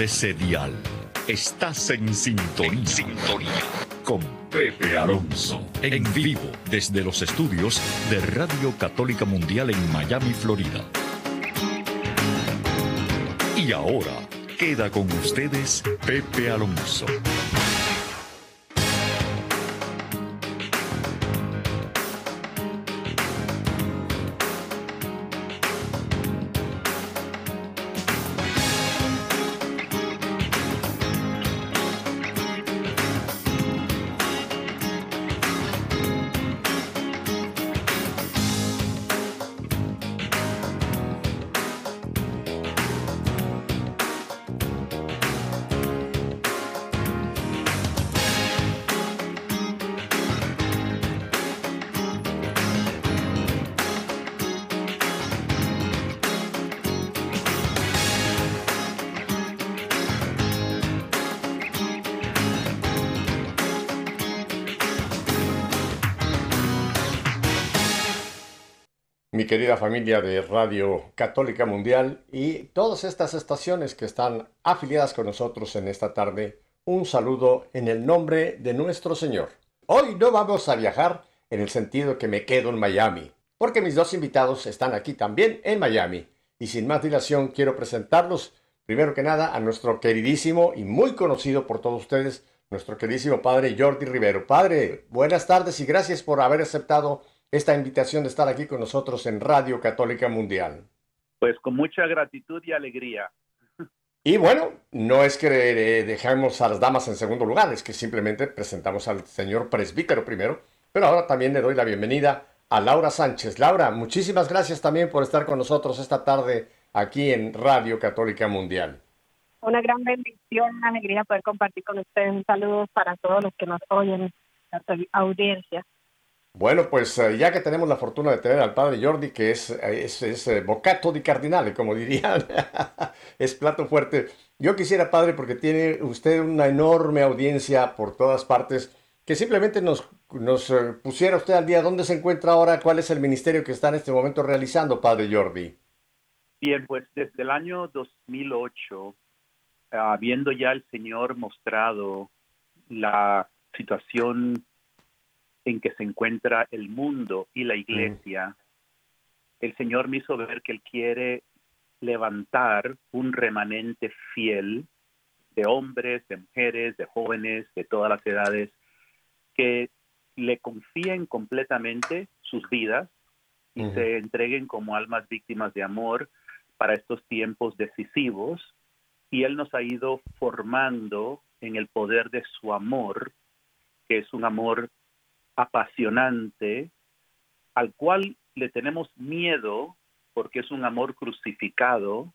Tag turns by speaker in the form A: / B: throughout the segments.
A: ese dial. Estás en sintonía.
B: En sintonía.
A: Con Pepe Alonso. En vivo desde los estudios de Radio Católica Mundial en Miami, Florida. Y ahora queda con ustedes Pepe Alonso.
C: Querida familia de Radio Católica Mundial y todas estas estaciones que están afiliadas con nosotros en esta tarde, un saludo en el nombre de nuestro Señor. Hoy no vamos a viajar en el sentido que me quedo en Miami, porque mis dos invitados están aquí también en Miami. Y sin más dilación quiero presentarlos, primero que nada, a nuestro queridísimo y muy conocido por todos ustedes, nuestro queridísimo padre Jordi Rivero. Padre, buenas tardes y gracias por haber aceptado esta invitación de estar aquí con nosotros en Radio Católica Mundial.
D: Pues con mucha gratitud y alegría.
C: Y bueno, no es que dejemos a las damas en segundo lugar, es que simplemente presentamos al señor presbítero primero, pero ahora también le doy la bienvenida a Laura Sánchez. Laura, muchísimas gracias también por estar con nosotros esta tarde aquí en Radio Católica Mundial.
E: Una gran bendición, una alegría poder compartir con ustedes. Un saludo para todos los que nos oyen, la audiencia.
C: Bueno, pues eh, ya que tenemos la fortuna de tener al padre Jordi, que es, eh, es, es eh, bocato di cardinale, como dirían, es plato fuerte. Yo quisiera, padre, porque tiene usted una enorme audiencia por todas partes, que simplemente nos, nos pusiera usted al día dónde se encuentra ahora, cuál es el ministerio que está en este momento realizando, padre Jordi.
D: Bien, pues desde el año 2008, habiendo ya el Señor mostrado la situación en que se encuentra el mundo y la iglesia, el Señor me hizo ver que Él quiere levantar un remanente fiel de hombres, de mujeres, de jóvenes, de todas las edades, que le confíen completamente sus vidas y se entreguen como almas víctimas de amor para estos tiempos decisivos. Y Él nos ha ido formando en el poder de su amor, que es un amor apasionante al cual le tenemos miedo porque es un amor crucificado,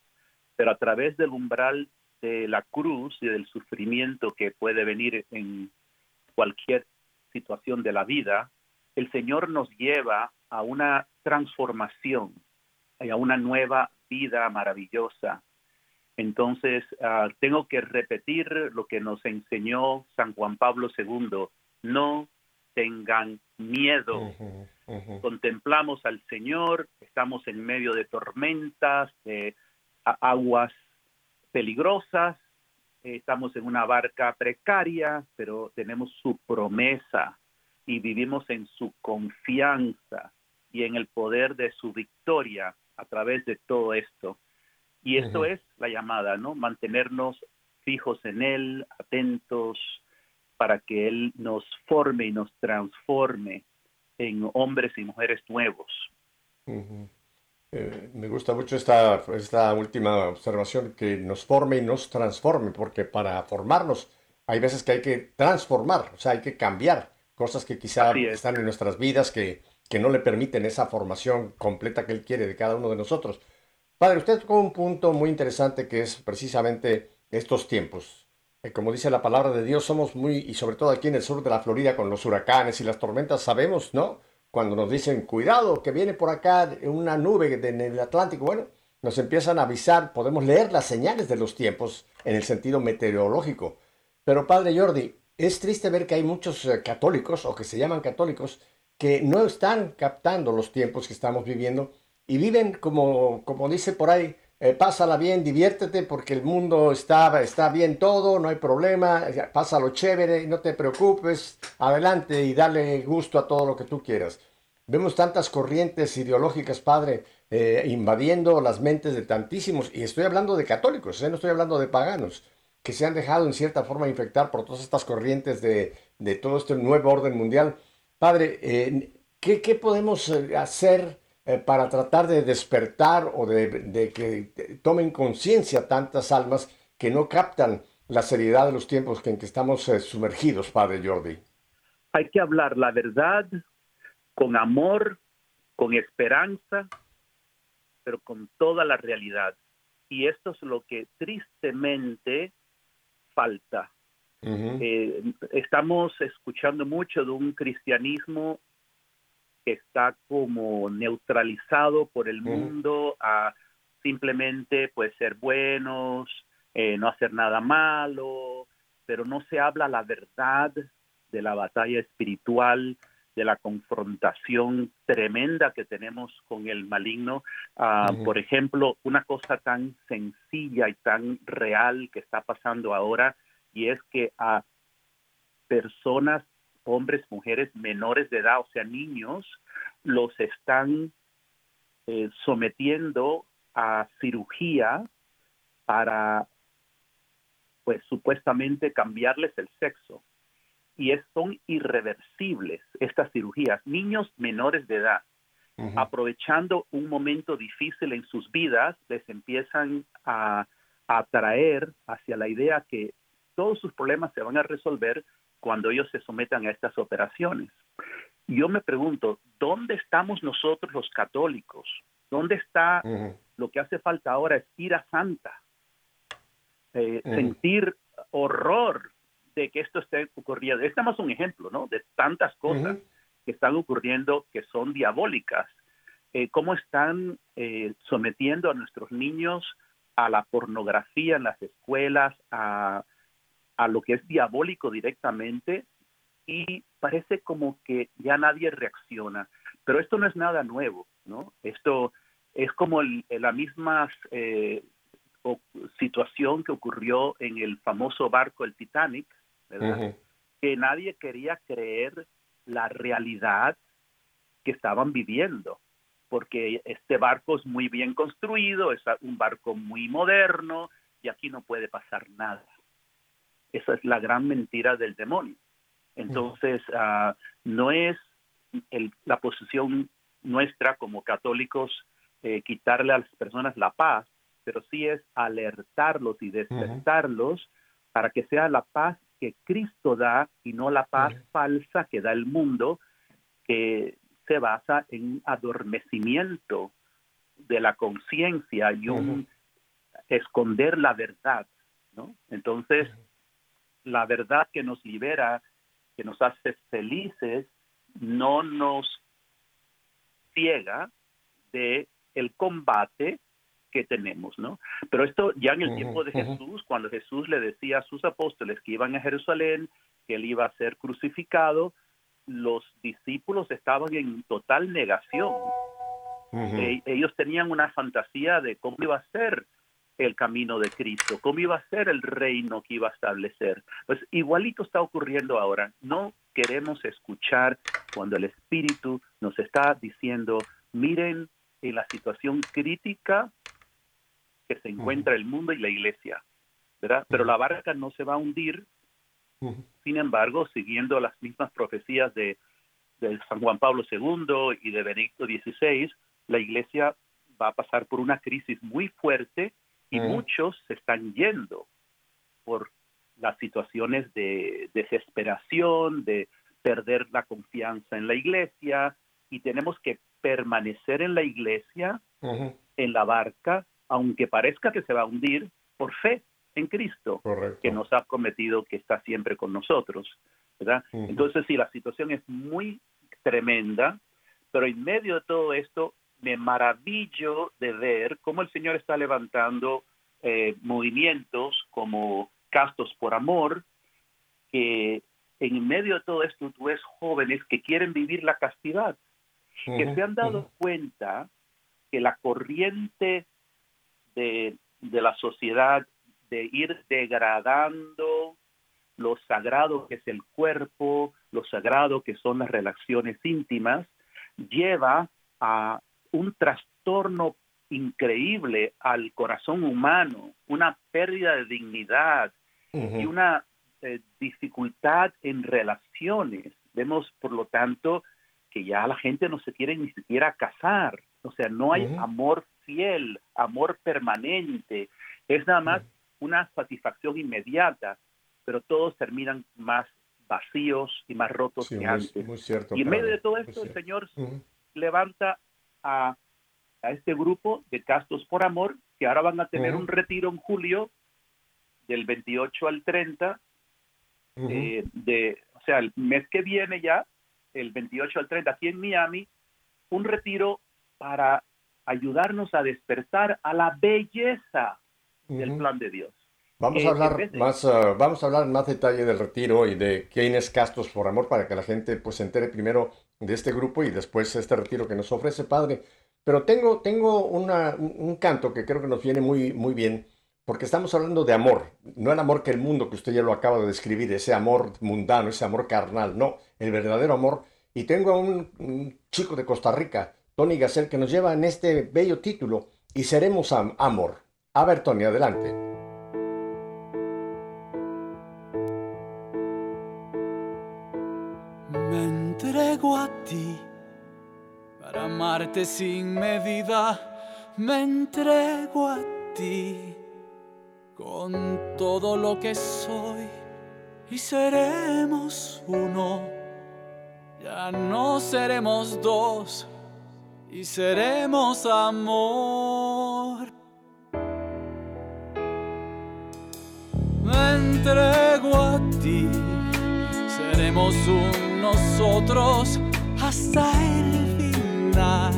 D: pero a través del umbral de la cruz y del sufrimiento que puede venir en cualquier situación de la vida, el Señor nos lleva a una transformación y a una nueva vida maravillosa. Entonces, uh, tengo que repetir lo que nos enseñó San Juan Pablo II, no tengan miedo. Contemplamos al Señor, estamos en medio de tormentas, de aguas peligrosas, estamos en una barca precaria, pero tenemos su promesa y vivimos en su confianza y en el poder de su victoria a través de todo esto. Y esto es la llamada, ¿no? Mantenernos fijos en Él, atentos, para que Él nos forme y nos transforme en hombres y mujeres nuevos.
C: Eh, me gusta mucho esta, esta última observación, que nos forme y nos transforme, porque para formarnos hay veces que hay que transformar, o sea, hay que cambiar cosas que quizá están en nuestras vidas que, que no le permiten esa formación completa que Él quiere de cada uno de nosotros. Padre, usted tocó un punto muy interesante que es precisamente estos tiempos. Eh, como dice la palabra de Dios, somos muy, y sobre todo aquí en el sur de la Florida con los huracanes y las tormentas, sabemos, ¿no? Cuando nos dicen, cuidado, que viene por acá una nube en el Atlántico, bueno, nos empiezan a avisar, podemos leer las señales de los tiempos en el sentido meteorológico. Pero Padre Jordi, es triste ver que hay muchos eh, católicos o que se llaman católicos que no están captando los tiempos que estamos viviendo y viven como, como dice por ahí, eh, pásala bien, diviértete porque el mundo está, está bien todo, no hay problema, pásalo chévere, no te preocupes, adelante y dale gusto a todo lo que tú quieras. Vemos tantas corrientes ideológicas, padre, eh, invadiendo las mentes de tantísimos, y estoy hablando de católicos, ¿eh? no estoy hablando de paganos, que se han dejado en cierta forma infectar por todas estas corrientes de, de todo este nuevo orden mundial. Padre, eh, ¿qué, ¿qué, podemos hacer para tratar de despertar o de, de que tomen conciencia tantas almas que no captan la seriedad de los tiempos en que estamos sumergidos, Padre Jordi?
D: Hay que hablar la verdad con amor, con esperanza, pero con toda la realidad. Y esto es lo que tristemente falta. Eh, estamos escuchando mucho de un cristianismo que está como neutralizado por el mundo a simplemente pues ser buenos, eh, no hacer nada malo, pero no se habla la verdad de la batalla espiritual, de la confrontación tremenda que tenemos con el maligno. Ah, por ejemplo, una cosa tan sencilla y tan real que está pasando ahora y es que a personas, hombres, mujeres menores de edad, o sea, niños, los están eh, sometiendo a cirugía para, pues, supuestamente cambiarles el sexo y es, son irreversibles estas cirugías. Niños menores de edad, aprovechando un momento difícil en sus vidas, les empiezan a, atraer hacia la idea que todos sus problemas se van a resolver cuando ellos se sometan a estas operaciones. Yo me pregunto, ¿dónde estamos nosotros los católicos? ¿Dónde está lo que hace falta ahora es ir a Santa? Eh, sentir horror de que esto esté ocurriendo. Este es un ejemplo, ¿no? De tantas cosas que están ocurriendo que son diabólicas. Eh, cómo están eh, sometiendo a nuestros niños a la pornografía en las escuelas, a, a lo que es diabólico directamente, y parece como que ya nadie reacciona. Pero esto no es nada nuevo, ¿no? Esto es como la misma eh, situación que ocurrió en el famoso barco, el Titanic, que nadie quería creer la realidad que estaban viviendo, porque este barco es muy bien construido, es un barco muy moderno y aquí no puede pasar nada. Esa es la gran mentira del demonio. Entonces, ah, no es la posición nuestra como católicos eh, quitarle a las personas la paz, pero sí es alertarlos y despertarlos para que sea la paz que Cristo da y no la paz falsa que da el mundo, que se basa en adormecimiento de la conciencia y un esconder la verdad, ¿no? Entonces, la verdad que nos libera, que nos hace felices, no nos ciega de el combate que tenemos, ¿no? Pero esto ya en el tiempo de Jesús, cuando Jesús le decía a sus apóstoles que iban a Jerusalén, que él iba a ser crucificado, los discípulos estaban en total negación. E, ellos tenían una fantasía de cómo iba a ser el camino de Cristo, cómo iba a ser el reino que iba a establecer. Pues igualito está ocurriendo ahora. No queremos escuchar cuando el Espíritu nos está diciendo, miren en la situación crítica que se encuentra el mundo y la iglesia, ¿verdad? Pero la barca no se va a hundir, sin embargo, siguiendo las mismas profecías de, San Juan Pablo II y de Benedicto XVI, la iglesia va a pasar por una crisis muy fuerte y muchos se están yendo por las situaciones de desesperación, de perder la confianza en la iglesia y tenemos que permanecer en la iglesia, en la barca, aunque parezca que se va a hundir, por fe en Cristo, que nos ha prometido que está siempre con nosotros. ¿verdad? Entonces, sí, la situación es muy tremenda, pero en medio de todo esto, me maravillo de ver cómo el Señor está levantando eh, movimientos como Castos por Amor, que en medio de todo esto tú ves jóvenes que quieren vivir la castidad, que se han dado cuenta que la corriente de, de la sociedad de ir degradando lo sagrado que es el cuerpo, lo sagrado que son las relaciones íntimas, lleva a un trastorno increíble al corazón humano, una pérdida de dignidad y una eh, dificultad en relaciones. Vemos, por lo tanto, que ya la gente no se quiere ni siquiera casar, o sea, no hay amor fiel, amor permanente, es nada más una satisfacción inmediata, pero todos terminan más vacíos y más rotos que antes.
C: cierto,
D: y en medio de todo esto, el Señor levanta a, a, este grupo de castos por amor, que ahora van a tener un retiro en julio, del 28 al 30, eh, de, o sea, el mes que viene ya, el 28 al 30, aquí en Miami, un retiro para ayudarnos a despertar a la belleza del plan de Dios.
C: Vamos a hablar más, ah, vamos a hablar más detalle del retiro y de quiénes castos por amor para que la gente pues se entere primero de este grupo y después este retiro que nos ofrece Padre. Pero tengo, tengo una, un canto que creo que nos viene muy, muy bien porque estamos hablando de amor, no el amor que el mundo que usted ya lo acaba de describir, ese amor mundano, ese amor carnal, no, el verdadero amor. Y tengo a un, chico de Costa Rica, Tony Gassel, que nos lleva en este bello título, y seremos amor. A ver, Tony, adelante.
B: A ti para amarte sin medida. Me entrego a ti con todo lo que soy y seremos uno. Ya no seremos dos y seremos amor. Me entrego a ti, seremos uno nosotros hasta el final.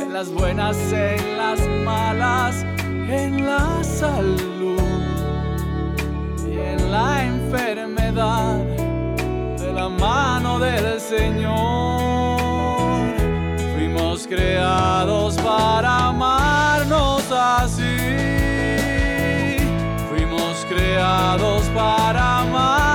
B: En las buenas, en las malas, en la salud y en la enfermedad, de la mano del Señor. Fuimos creados para amarnos así. Fuimos creados para amarnos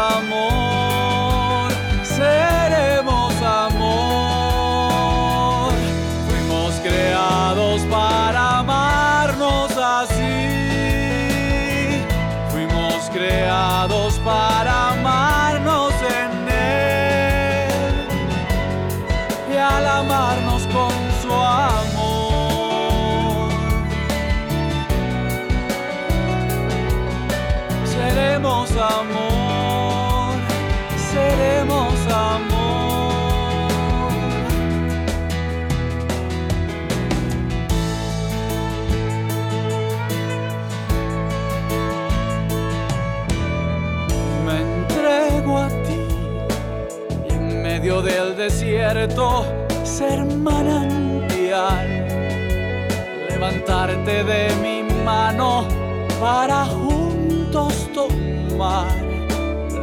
B: amor, desierto ser manantial, levantarte de mi mano para juntos tomar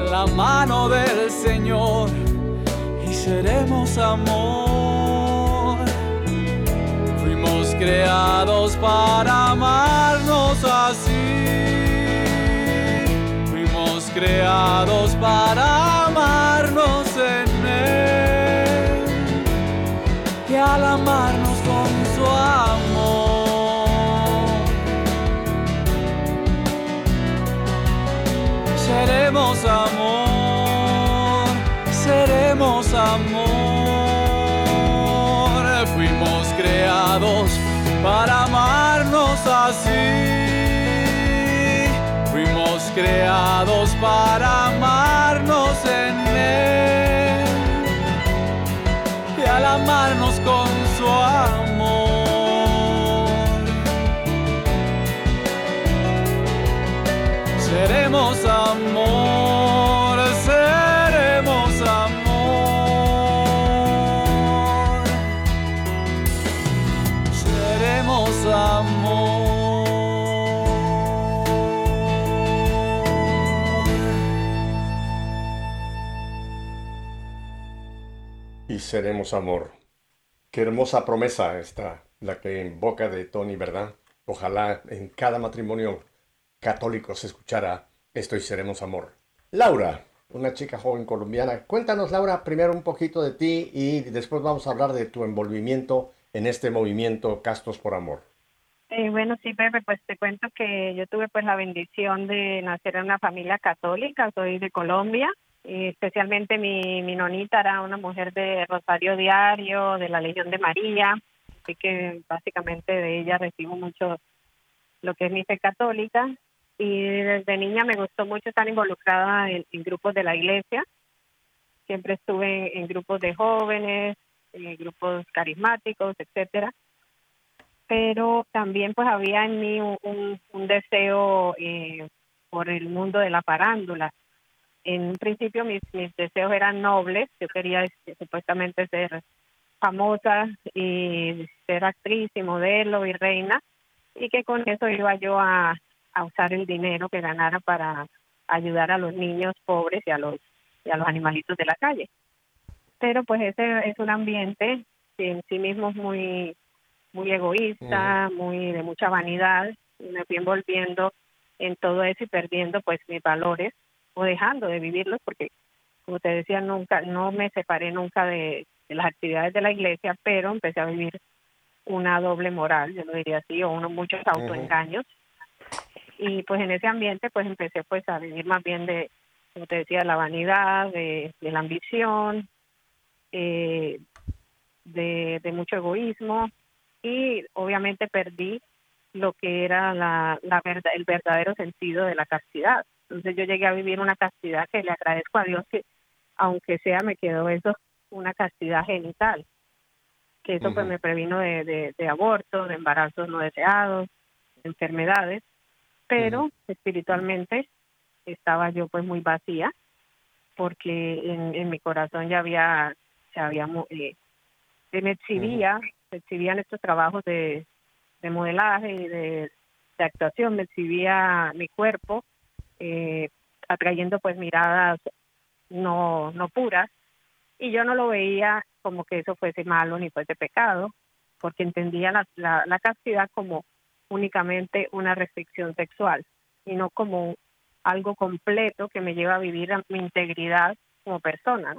B: la mano del Señor y seremos amor. Fuimos creados para amarnos así. Fuimos creados para amarnos así. Fuimos creados para amarnos en Él al amarnos con seremos amor.
C: Qué hermosa promesa está la que en boca de Tony, ¿verdad? Ojalá en cada matrimonio católico se escuchara esto y seremos amor. Laura, una chica joven colombiana. Cuéntanos, Laura, primero un poquito de ti y después vamos a hablar de tu envolvimiento en este movimiento Castos por Amor.
E: Eh, bueno, sí, Pepe, pues te cuento que yo tuve pues la bendición de nacer en una familia católica, soy de Colombia, especialmente mi, mi nonita era una mujer de Rosario Diario, de la Legión de María, así que básicamente de ella recibo mucho lo que es mi fe católica y desde niña me gustó mucho estar involucrada en, grupos de la iglesia. Siempre estuve en, grupos de jóvenes, en grupos carismáticos, etcétera. Pero también pues había en mí un, deseo eh, por el mundo de la parándula. En un principio mis, mis deseos eran nobles, yo quería este, supuestamente ser famosa y ser actriz y modelo y reina y que con eso iba yo a, a usar el dinero que ganara para ayudar a los niños pobres y a los y a los animalitos de la calle. Pero pues ese es un ambiente que en sí mismo es muy muy egoísta, muy de mucha vanidad, y me fui envolviendo en todo eso y perdiendo pues mis valores o dejando de vivirlos porque como te decía nunca no me separé nunca de, las actividades de la iglesia, pero empecé a vivir una doble moral, yo lo diría así, o uno muchos autoengaños. Y pues en ese ambiente pues empecé pues a vivir más bien de como te decía la vanidad de, la ambición eh, de, de mucho egoísmo. Y obviamente perdí lo que era la, la verdad, el verdadero sentido de la castidad. Entonces yo llegué a vivir una castidad que le agradezco a Dios que aunque sea me quedó eso una castidad genital, que eso pues me previno de, de, de abortos, de embarazos no deseados, de enfermedades pero espiritualmente estaba yo pues muy vacía porque en, mi corazón ya había se había eh, me exhibía me exhibían estos trabajos de, de modelaje y de, actuación me exhibía mi cuerpo eh, atrayendo pues miradas no no puras. Y yo no lo veía como que eso fuese malo ni fuese pecado porque entendía la, la, la castidad como únicamente una restricción sexual, sino como algo completo que me lleva a vivir mi integridad como persona,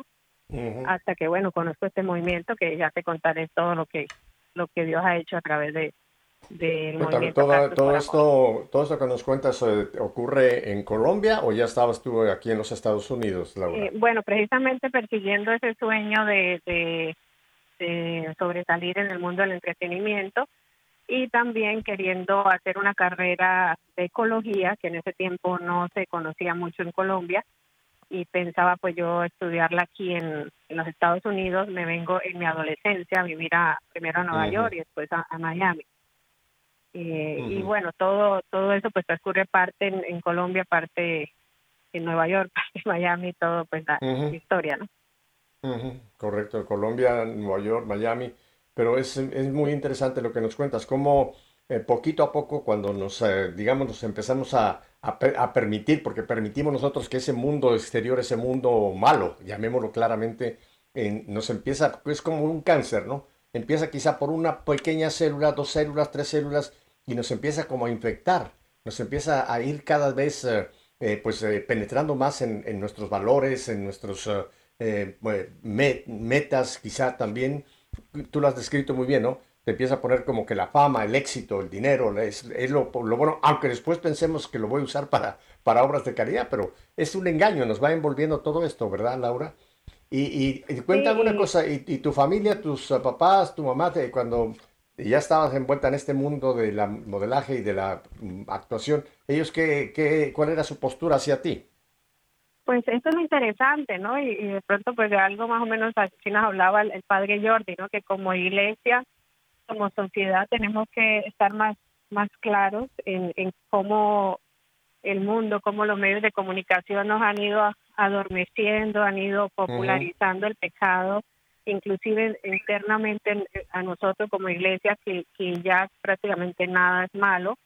E: Hasta que, bueno, conozco este movimiento que ya te contaré todo lo que, lo que Dios ha hecho a través de, del movimiento.
C: Todo, todo esto, todo esto que nos cuentas eh, ocurre en Colombia o ya estabas tú aquí en los Estados Unidos, Laura?
E: Eh, bueno, precisamente persiguiendo ese sueño de, de sobresalir en el mundo del entretenimiento, y también queriendo hacer una carrera de ecología, que en ese tiempo no se conocía mucho en Colombia, y pensaba pues yo estudiarla aquí en, los Estados Unidos, me vengo en mi adolescencia a vivir a, primero a Nueva York y después a, Miami. Eh, y bueno, todo todo eso pues transcurre parte en, Colombia, parte en Nueva York, parte en Miami, todo pues la historia, ¿no?
C: Correcto, Colombia, Nueva York, Miami pero es, es muy interesante lo que nos cuentas, cómo eh, poquito a poco cuando nos, eh, digamos, nos empezamos a, a, permitir, porque permitimos nosotros que ese mundo exterior, ese mundo malo, llamémoslo claramente, nos empieza, es como un cáncer, ¿no? Empieza quizá por una pequeña célula, dos células, tres células, y nos empieza como a infectar, nos empieza a ir cada vez, eh, pues, penetrando más en, en, nuestros valores, en nuestros metas, quizá también, tú lo has descrito muy bien, ¿no? Te empieza a poner como que la fama, el éxito, el dinero, es, lo, lo, bueno, aunque después pensemos que lo voy a usar para, para obras de caridad, pero es un engaño, nos va envolviendo todo esto, ¿verdad, Laura? Y, y, cuéntame una cosa, y, tu familia, tus papás, tu mamá, cuando ya estabas envuelta en este mundo de la modelaje y de la mm, actuación, ellos qué, qué, cuál era su postura hacia ti?
E: Pues esto es lo interesante, ¿no? Y, de pronto pues de algo más o menos así nos hablaba el, padre Jordi, ¿no? Que como iglesia, como sociedad tenemos que estar más, más claros en, en cómo el mundo, cómo los medios de comunicación nos han ido adormeciendo, han ido popularizando el pecado, inclusive internamente a nosotros como iglesia, que, que ya prácticamente nada es malo.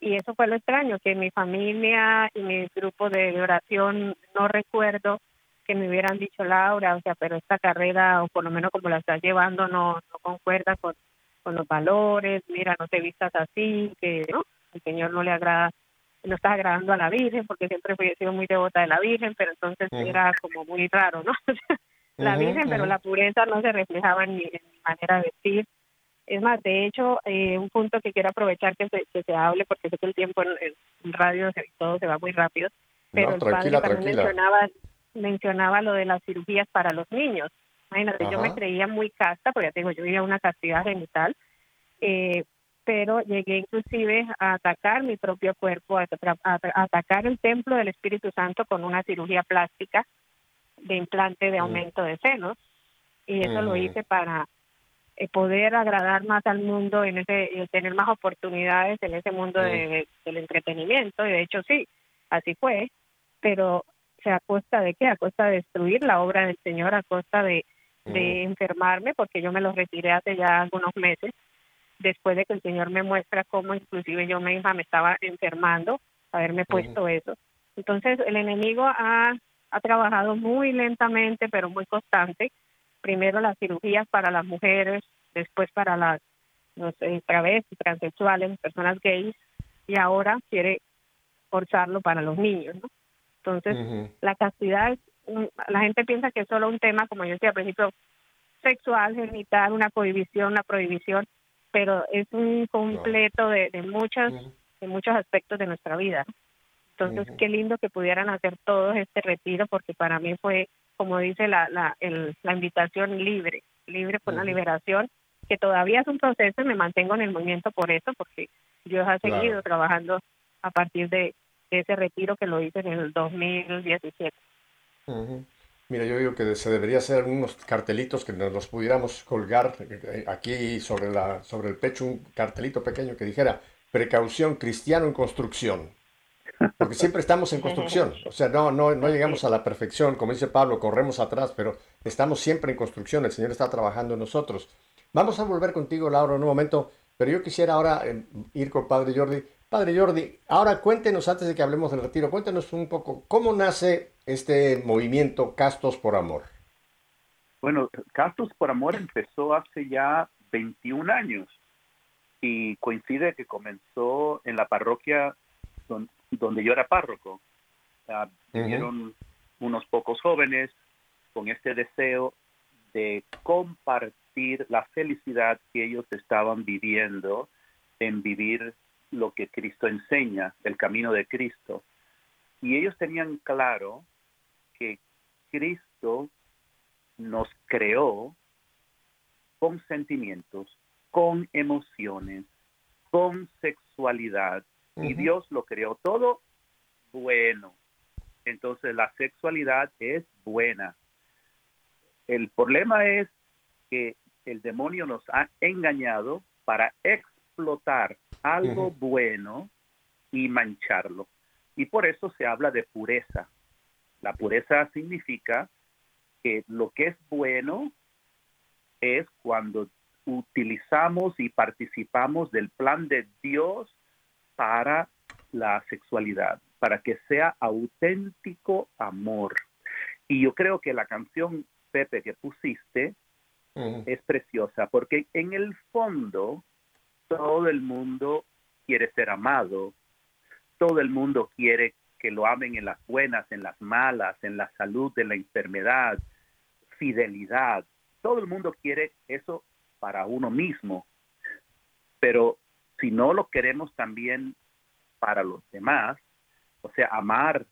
E: Y eso fue lo extraño, que mi familia y mi grupo de oración no recuerdo que me hubieran dicho Laura, o sea, pero esta carrera, o por lo menos como la estás llevando, no, no concuerda con, con los valores, mira, no te vistas así, que no, el Señor no le agrada, no estás agradando a la Virgen, porque siempre he sido muy devota de la Virgen, pero entonces era como muy raro, ¿no? la Virgen, pero la pureza no se reflejaba en mi, manera de vestir. Es más, de hecho, eh, un punto que quiero aprovechar que se, que se hable, porque sé que el tiempo en, en radio todo se va muy rápido, pero el padre también mencionaba, mencionaba lo de las cirugías para los niños. Imagínate, yo me creía muy casta, porque ya tengo, yo vivía una castidad genital, eh, pero llegué inclusive a atacar mi propio cuerpo, a, atacar el templo del Espíritu Santo con una cirugía plástica de implante de mm. aumento de senos, y eso lo mm. hice para eh, poder agradar más al mundo, en ese tener más oportunidades en ese mundo de, mm. del entretenimiento, y de hecho sí, así fue, pero se a costa de qué? A costa de destruir la obra del Señor, a costa de, de enfermarme, porque yo me lo retiré hace ya algunos meses, después de que el Señor me muestra cómo inclusive yo misma me estaba enfermando, haberme puesto eso. Entonces el enemigo ha, ha trabajado muy lentamente, pero muy constante. Primero las cirugías para las mujeres, después para las los eh, travestis, transexuales, personas gays, y ahora quiere forzarlo para los niños, ¿no? Entonces, la castidad, la gente piensa que es solo un tema, como yo decía al principio, sexual, genital, una prohibición, una prohibición, pero es un completo de, de muchas, de muchos aspectos de nuestra vida. Entonces, qué lindo que pudieran hacer todo este retiro, porque para mí fue, como dice la, la, la invitación, libre, libre por una liberación, que todavía es un proceso y me mantengo en el movimiento por eso, porque Dios ha seguido trabajando a partir de, ese retiro que lo hice en el 2017.
C: Mira, yo digo que se debería hacer unos cartelitos que nos los pudiéramos colgar eh, aquí sobre, la, sobre el pecho, un cartelito pequeño que dijera precaución cristiano en construcción. Porque siempre estamos en construcción. O sea, no, no, no llegamos a la perfección, como dice Pablo, corremos atrás, pero estamos siempre en construcción. El Señor está trabajando en nosotros. Vamos a volver contigo, Laura, en un momento, pero yo quisiera ahora eh, ir con Padre Jordi. Padre Jordi, ahora cuéntenos, antes de que hablemos del retiro, cuéntenos un poco cómo nace este movimiento Castos por Amor.
D: Bueno, Castos por Amor empezó hace ya 21 años y coincide que comenzó en la parroquia donde, yo era párroco. Vinieron unos pocos jóvenes con este deseo de compartir la felicidad que ellos estaban viviendo en vivir lo que Cristo enseña, el camino de Cristo. Y ellos tenían claro que Cristo nos creó con sentimientos, con emociones, con sexualidad, y Dios lo creó todo bueno. Entonces la sexualidad es buena. El problema es que el demonio nos ha engañado para explotar algo bueno y mancharlo. Y por eso se habla de pureza. La pureza significa que lo que es bueno es cuando utilizamos y participamos del plan de Dios para la sexualidad, para que sea auténtico amor. Y yo creo que la canción, Pepe, que pusiste, es preciosa, porque en el fondo todo el mundo quiere ser amado, todo el mundo quiere que lo amen en las buenas, en las malas, en la salud, en la enfermedad, fidelidad. Todo el mundo quiere eso para uno mismo, pero si no lo queremos también para los demás, o sea, amar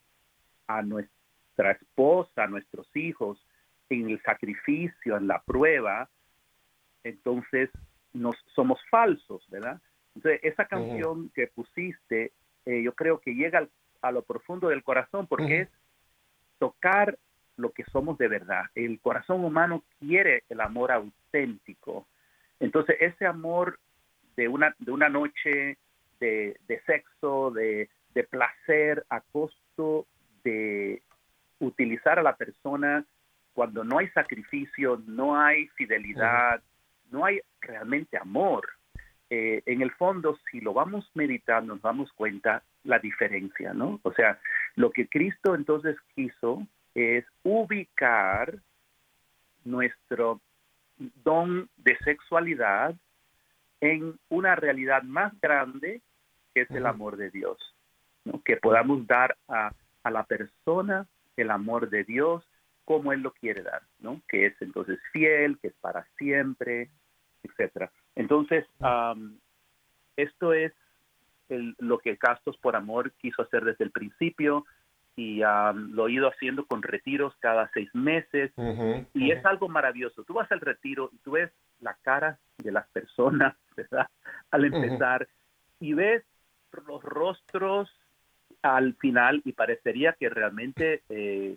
D: a nuestra esposa, a nuestros hijos, en el sacrificio, en la prueba, entonces nos somos falsos, ¿verdad? Entonces, esa canción que pusiste, eh, yo creo que llega a lo profundo del corazón porque es tocar lo que somos de verdad. El corazón humano quiere el amor auténtico. Entonces, ese amor de una, de una noche de, sexo, de, de placer a costo de utilizar a la persona cuando no hay sacrificio, no hay fidelidad, no hay realmente amor. Eh, en el fondo, si lo vamos meditando, nos damos cuenta la diferencia, ¿no? O sea, lo que Cristo entonces quiso es ubicar nuestro don de sexualidad en una realidad más grande que es el amor de Dios. Que podamos dar a, a, la persona el amor de Dios como Él lo quiere dar, ¿no? que es entonces fiel, que es para siempre, etcétera. Entonces, esto es lo que Castos por Amor quiso hacer desde el principio y lo he ido haciendo con retiros cada seis meses. Y es algo maravilloso. Tú vas al retiro y tú ves la cara de las personas, ¿verdad? Al empezar y ves los rostros al final y parecería que realmente eh,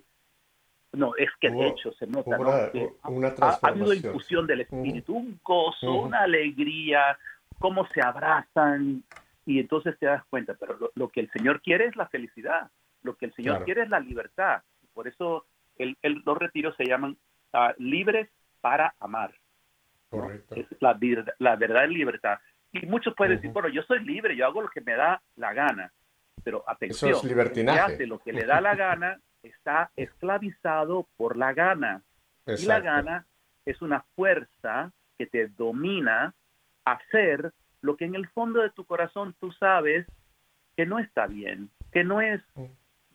D: no, es que de hecho se nota ha, habido infusión del espíritu, un gozo, una alegría, cómo se abrazan y entonces te das cuenta, pero lo, que el Señor quiere es la felicidad, lo que el Señor quiere es la libertad. Por eso el, los retiros se llaman ah, libres para amar. Es la, la verdad es libertad. Y muchos pueden decir, bueno, yo soy libre, yo hago lo que me da la gana. Pero atención,
C: Eso es hace
D: lo que le da la gana está esclavizado por la gana. Y la gana es una fuerza que te domina a hacer lo que en el fondo de tu corazón tú sabes que no está bien, que no es mm.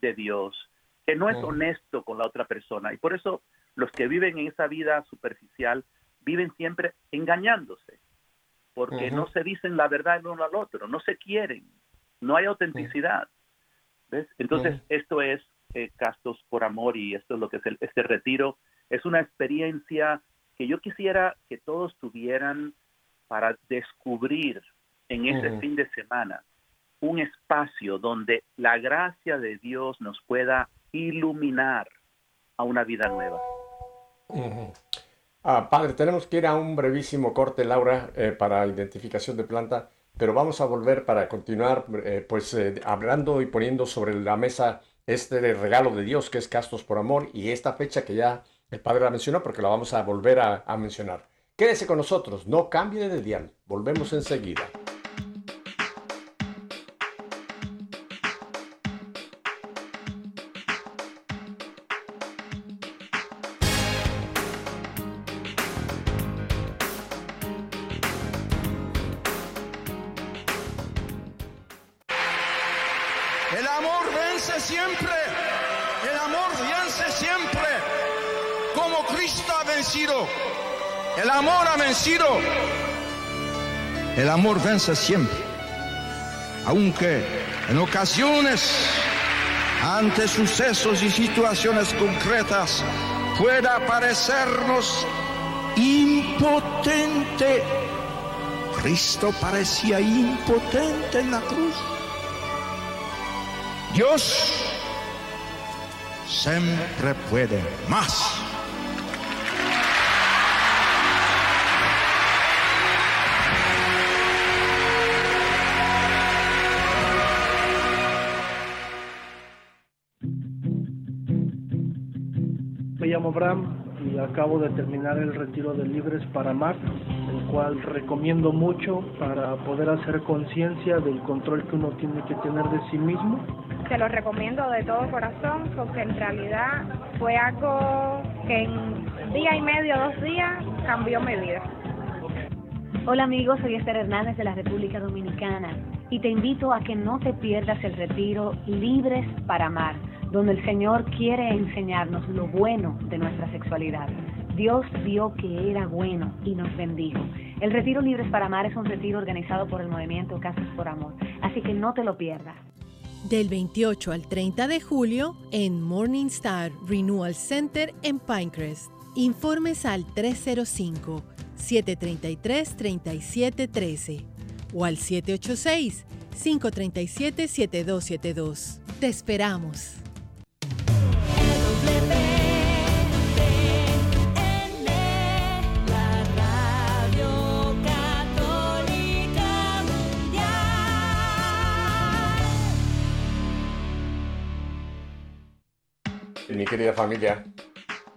D: de Dios, que no es mm. honesto con la otra persona. Y por eso los que viven en esa vida superficial viven siempre engañándose, porque no se dicen la verdad el uno al otro, no se quieren, no hay autenticidad. ¿Ves? Entonces, esto es eh, Castos por Amor y esto es lo que es el, este retiro. Es una experiencia que yo quisiera que todos tuvieran para descubrir en ese fin de semana un espacio donde la gracia de Dios nos pueda iluminar a una vida nueva.
C: ah, padre, tenemos que ir a un brevísimo corte, Laura, eh, para identificación de planta, pero vamos a volver para continuar, eh, pues, hablando y poniendo sobre la mesa este regalo de Dios que es Castos por Amor y esta fecha que ya el Padre la mencionó porque la vamos a volver a, a mencionar. Quédese con nosotros, no cambie de dial, volvemos enseguida.
F: Vence siempre. Aunque en ocasiones, ante sucesos y situaciones concretas, pueda parecernos impotente. Cristo parecía impotente en la cruz. Dios siempre puede más.
G: Llamo Bram y acabo de terminar el retiro de Libres para Amar, el cual recomiendo mucho para poder hacer conciencia del control que uno tiene que tener de sí mismo.
E: Se lo recomiendo de todo corazón porque en realidad fue algo que en día y medio, dos días, cambió mi vida.
H: Hola amigos, soy Esther Hernández de la República Dominicana y te invito a que no te pierdas el retiro Libres para Amar donde el Señor quiere enseñarnos lo bueno de nuestra sexualidad. Dios vio que era bueno y nos bendijo. El Retiro Libres para Amar es un retiro organizado por el movimiento Casas por Amor, así que no te lo pierdas.
I: Del 28 al 30 de julio en Morning Star Renewal Center en Pinecrest. Informes al 305-733-3713 o al 786-537-7272. Te esperamos.
C: Mi querida familia,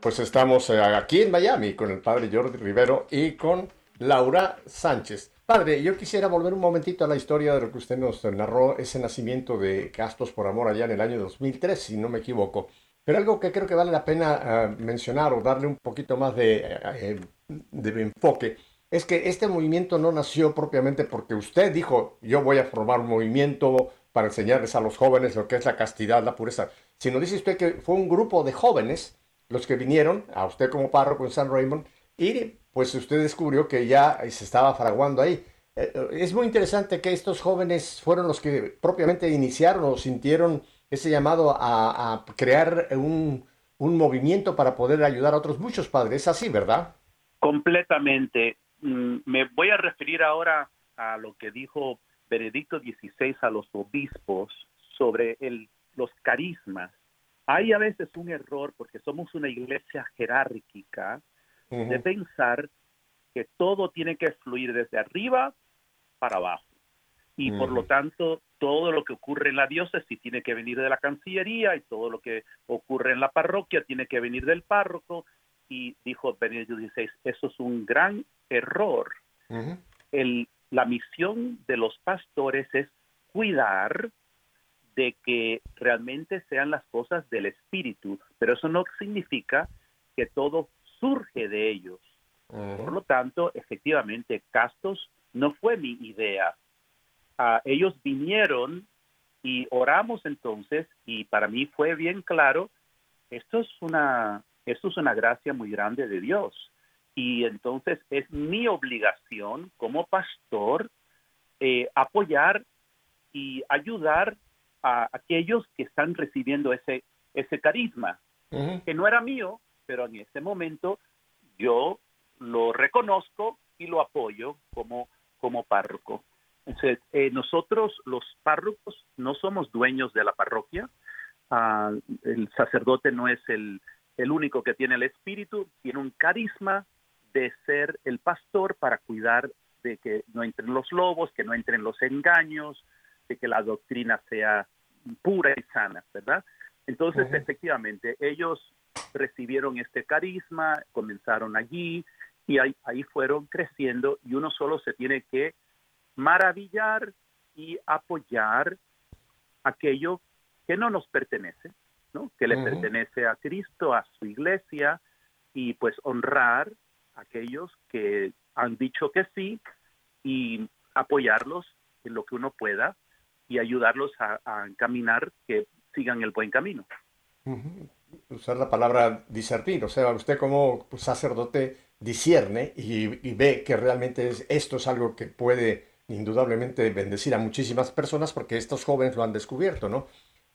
C: pues estamos eh, aquí en Miami con el padre Jordi Rivero y con Laura Sánchez. Padre, yo quisiera volver un momentito a la historia de lo que usted nos narró, ese nacimiento de Castos por Amor allá en el año 2003, si no me equivoco. Pero algo que creo que vale la pena ah, mencionar o darle un poquito más de, eh, de enfoque es que este movimiento no nació propiamente porque usted dijo, yo voy a formar un movimiento para enseñarles a los jóvenes lo que es la castidad, la pureza, sino dice usted que fue un grupo de jóvenes los que vinieron a usted como párroco en San Raymond y pues usted descubrió que ya se estaba fraguando ahí. Eh, eh, es muy interesante que estos jóvenes fueron los que propiamente iniciaron o sintieron ese llamado a, crear un, un, movimiento para poder ayudar a otros muchos padres. Es así, ¿verdad?
D: Completamente. Mm, me voy a referir ahora a lo que dijo Benedicto XVI a los obispos sobre el, los carismas. Hay a veces un error porque somos una iglesia jerárquica de pensar que todo tiene que fluir desde arriba para abajo. Y por lo tanto, todo lo que ocurre en la diócesis tiene que venir de la Cancillería y todo lo que ocurre en la parroquia tiene que venir del párroco. Y dijo Benedicto XVI, eso es un gran error. El, la misión de los pastores es cuidar de que realmente sean las cosas del Espíritu, pero eso no significa que todo surge de ellos. Por lo tanto, efectivamente, Castos no fue mi idea. Ah, ellos vinieron y oramos entonces y para mí fue bien claro, esto es una, esto es una gracia muy grande de Dios. Y entonces es mi obligación como pastor eh, apoyar y ayudar a aquellos que están recibiendo ese, ese carisma, que no era mío, pero en ese momento yo lo reconozco y lo apoyo como, como párroco. Entonces, eh, nosotros los párrocos no somos dueños de la parroquia, ah, el sacerdote no es el, el único que tiene el espíritu, tiene un carisma de ser el pastor para cuidar de que no entren los lobos, que no entren los engaños, de que la doctrina sea pura y sana, ¿verdad? Entonces, efectivamente, ellos recibieron este carisma, comenzaron allí y ahí, ahí fueron creciendo y uno solo se tiene que maravillar y apoyar aquello que no nos pertenece, ¿no? que le pertenece a Cristo, a su iglesia, y pues honrar aquellos que han dicho que sí y apoyarlos en lo que uno pueda y ayudarlos a, encaminar que sigan el buen camino.
C: Usar la palabra discernir, o sea, usted como sacerdote discierne y, ve que realmente esto es algo que puede indudablemente bendecir a muchísimas personas porque estos jóvenes lo han descubierto, ¿no?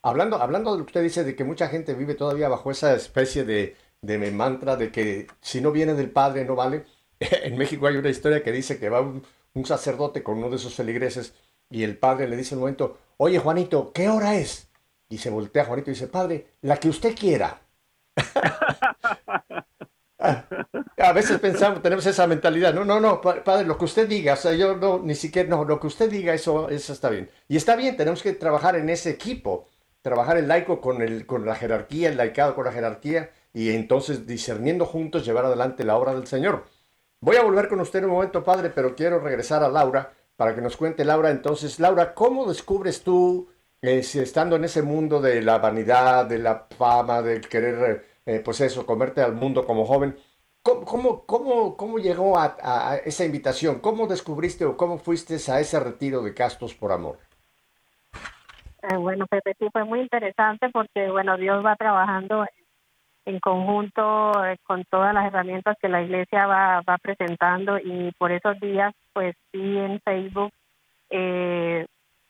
C: Hablando, hablando de lo que usted dice de que mucha gente vive todavía bajo esa especie de, de mantra de que si no viene del Padre no vale. En México hay una historia que dice que va un, sacerdote con uno de esos feligreses y el padre le dice un momento, oye Juanito, ¿qué hora es? Y se voltea a Juanito y dice, padre, la que usted quiera. a veces pensamos, tenemos esa mentalidad, no, no, no, padre, lo que usted diga, o sea, yo no, ni siquiera, no, lo que usted diga, eso, eso está bien. Y está bien, tenemos que trabajar en ese equipo, trabajar el laico con, el, con la jerarquía, el laicado con la jerarquía, y entonces discerniendo juntos llevar adelante la obra del Señor. Voy a volver con usted en un momento, Padre, pero quiero regresar a Laura para que nos cuente, Laura, entonces, Laura, ¿cómo descubres tú, eh, estando en ese mundo de la vanidad, de la fama, de querer, eh, pues eso, comerte al mundo como joven, ¿cómo, cómo, cómo, llegó a, esa invitación? ¿Cómo descubriste o cómo fuiste a ese retiro de Castos por Amor?
E: Eh, bueno, Pepe, sí fue muy interesante porque, bueno, Dios va trabajando en conjunto eh, con todas las herramientas que la iglesia va, va presentando y por esos días pues sí en Facebook eh,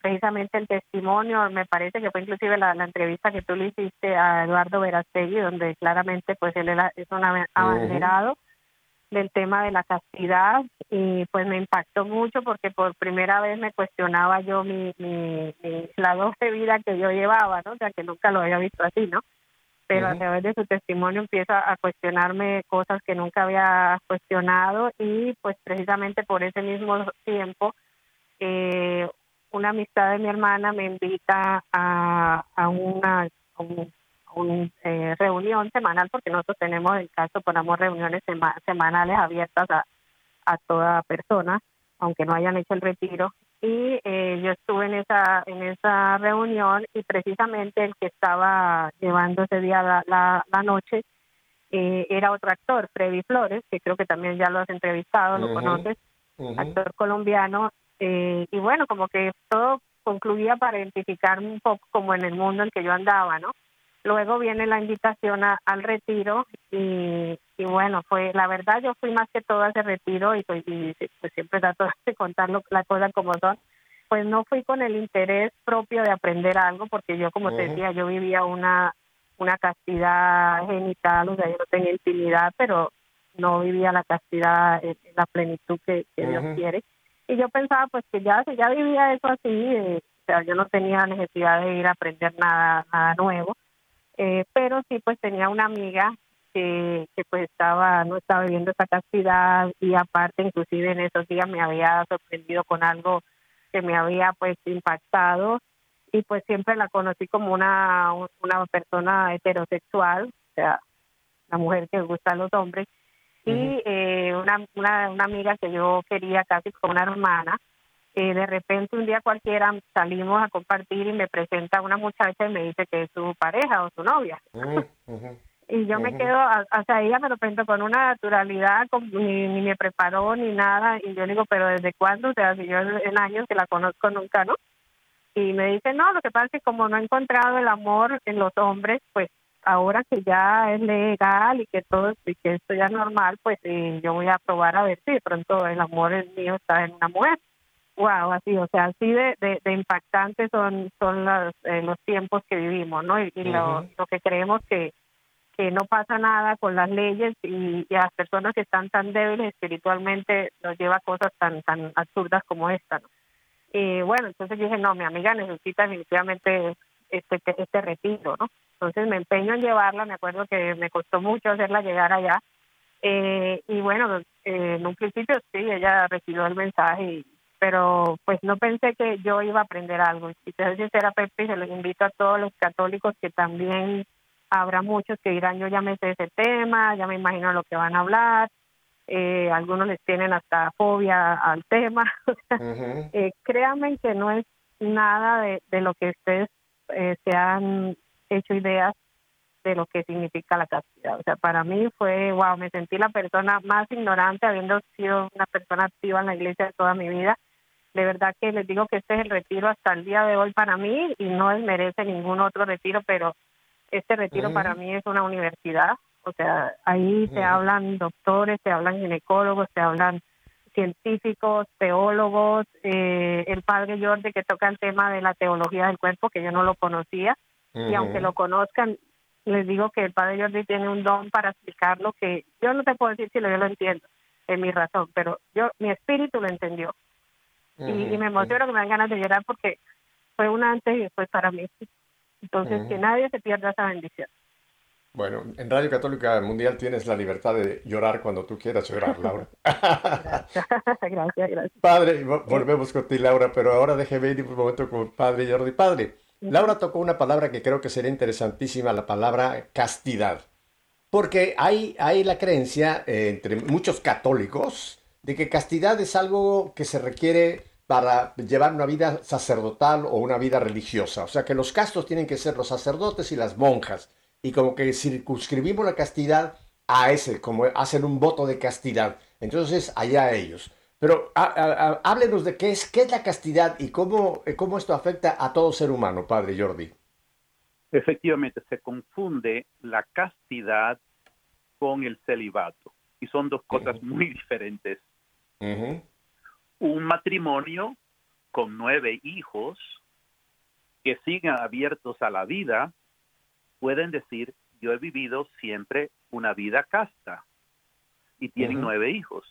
E: precisamente el testimonio, me parece que fue inclusive la, entrevista que tú le hiciste a Eduardo Verastegui, donde claramente pues él es un abanderado del tema de la castidad y pues me impactó mucho porque por primera vez me cuestionaba yo mi, mi, mi la doble vida que yo llevaba, ¿no? O sea, que nunca lo había visto así, ¿no? Pero a través de su testimonio empieza a cuestionarme cosas que nunca había cuestionado y pues precisamente por ese mismo tiempo eh, una amistad de mi hermana me invita a, a una eh, reunión semanal porque nosotros tenemos el caso ponemos reuniones semanales abiertas a, a toda persona aunque no hayan hecho el retiro y eh, yo estuve en esa en esa reunión y precisamente el que estaba llevando ese día la, la, noche eh, era otro actor, Freddy Flores, que creo que también ya lo has entrevistado, lo conoces, actor colombiano, eh, y bueno, como que todo concluía para identificarme un poco como en el mundo en que yo andaba, ¿no? Luego viene la invitación al retiro y, y, bueno, fue la verdad yo fui más que todo a ese retiro y, pues, pues siempre trato de contar las cosas como son. Pues no fui con el interés propio de aprender algo porque yo como te decía, yo vivía una una castidad genital, o sea, yo no tenía intimidad, pero no vivía la castidad en, la plenitud que, Dios quiere. Y yo pensaba pues que ya ya vivía eso así, eh, o sea, yo no tenía necesidad de ir a aprender nada nada nuevo eh, pero sí pues tenía una amiga que, que pues estaba no estaba viviendo esa castidad y aparte inclusive en esos días me había sorprendido con algo que me había pues impactado y pues siempre la conocí como una una persona heterosexual o sea la mujer que gusta a los hombres. Y eh, una, una, una amiga que yo quería casi como una hermana eh, de repente un día cualquiera salimos a compartir y me presenta una muchacha y me dice que es su pareja o su novia. y yo me quedo, o sea, ella me lo presentó con una naturalidad, ni, ni, me preparó ni nada, y yo digo, pero ¿desde cuándo? O sea, si yo en años que la conozco nunca, ¿no? Y me dice, no, lo que pasa es que como no he encontrado el amor en los hombres, pues ahora que ya es legal y que todo y que esto ya es normal, pues eh, yo voy a probar a ver si de pronto el amor mío está en una mujer wow, así, o sea, así de, de, impactantes son son los, eh, los tiempos que vivimos, ¿no? Y, lo, lo, que creemos que, que no pasa nada con las leyes y, y, a las personas que están tan débiles espiritualmente nos lleva a cosas tan tan absurdas como esta, ¿no? Y bueno, entonces dije, no, mi amiga necesita definitivamente este, este retiro, ¿no? Entonces me empeño en llevarla, me acuerdo que me costó mucho hacerla llegar allá. Eh, y bueno, eh, en un principio sí, ella recibió el mensaje y pero pues no pensé que yo iba a aprender algo. Y te soy sincera, Pepe, se los invito a todos los católicos que también habrá muchos que dirán, yo ya me sé ese tema, ya me imagino lo que van a hablar. Eh, algunos les tienen hasta fobia al tema. eh, créanme que no es nada de, de lo que ustedes eh, se han hecho ideas de lo que significa la castidad. O sea, para mí fue, wow, me sentí la persona más ignorante habiendo sido una persona activa en la iglesia toda mi vida de verdad que les digo que este es el retiro hasta el día de hoy para mí y no desmerece ningún otro retiro, pero este retiro para mí es una universidad. O sea, ahí se hablan doctores, se hablan ginecólogos, se hablan científicos, teólogos, eh, el padre Jordi que toca el tema de la teología del cuerpo, que yo no lo conocía, y aunque lo conozcan, les digo que el padre Jordi tiene un don para explicarlo que yo no te puedo decir si lo, yo lo entiendo, es mi razón, pero yo mi espíritu lo entendió y, me emociono que me dan ganas de llorar porque fue un antes y después para mí. Entonces, que nadie se pierda esa bendición.
C: Bueno, en Radio Católica Mundial tienes la libertad de llorar cuando tú quieras llorar, Laura.
E: gracias, gracias,
C: Padre, volvemos contigo, Laura, pero ahora déjeme ir un momento con Padre Jordi. Padre, Laura tocó una palabra que creo que sería interesantísima, la palabra castidad. Porque hay, hay la creencia eh, entre muchos católicos de que castidad es algo que se requiere para llevar una vida sacerdotal o una vida religiosa. O sea que los castos tienen que ser los sacerdotes y las monjas. Y como que circunscribimos la castidad a ese, como hacen un voto de castidad. Entonces, allá ellos. Pero háblenos de qué es, qué es la castidad y cómo, cómo esto afecta a todo ser humano, Padre Jordi.
D: Efectivamente, se confunde la castidad con el celibato y son dos cosas muy diferentes. Un matrimonio con nueve hijos que sigan abiertos a la vida pueden decir, yo he vivido siempre una vida casta y tienen nueve hijos.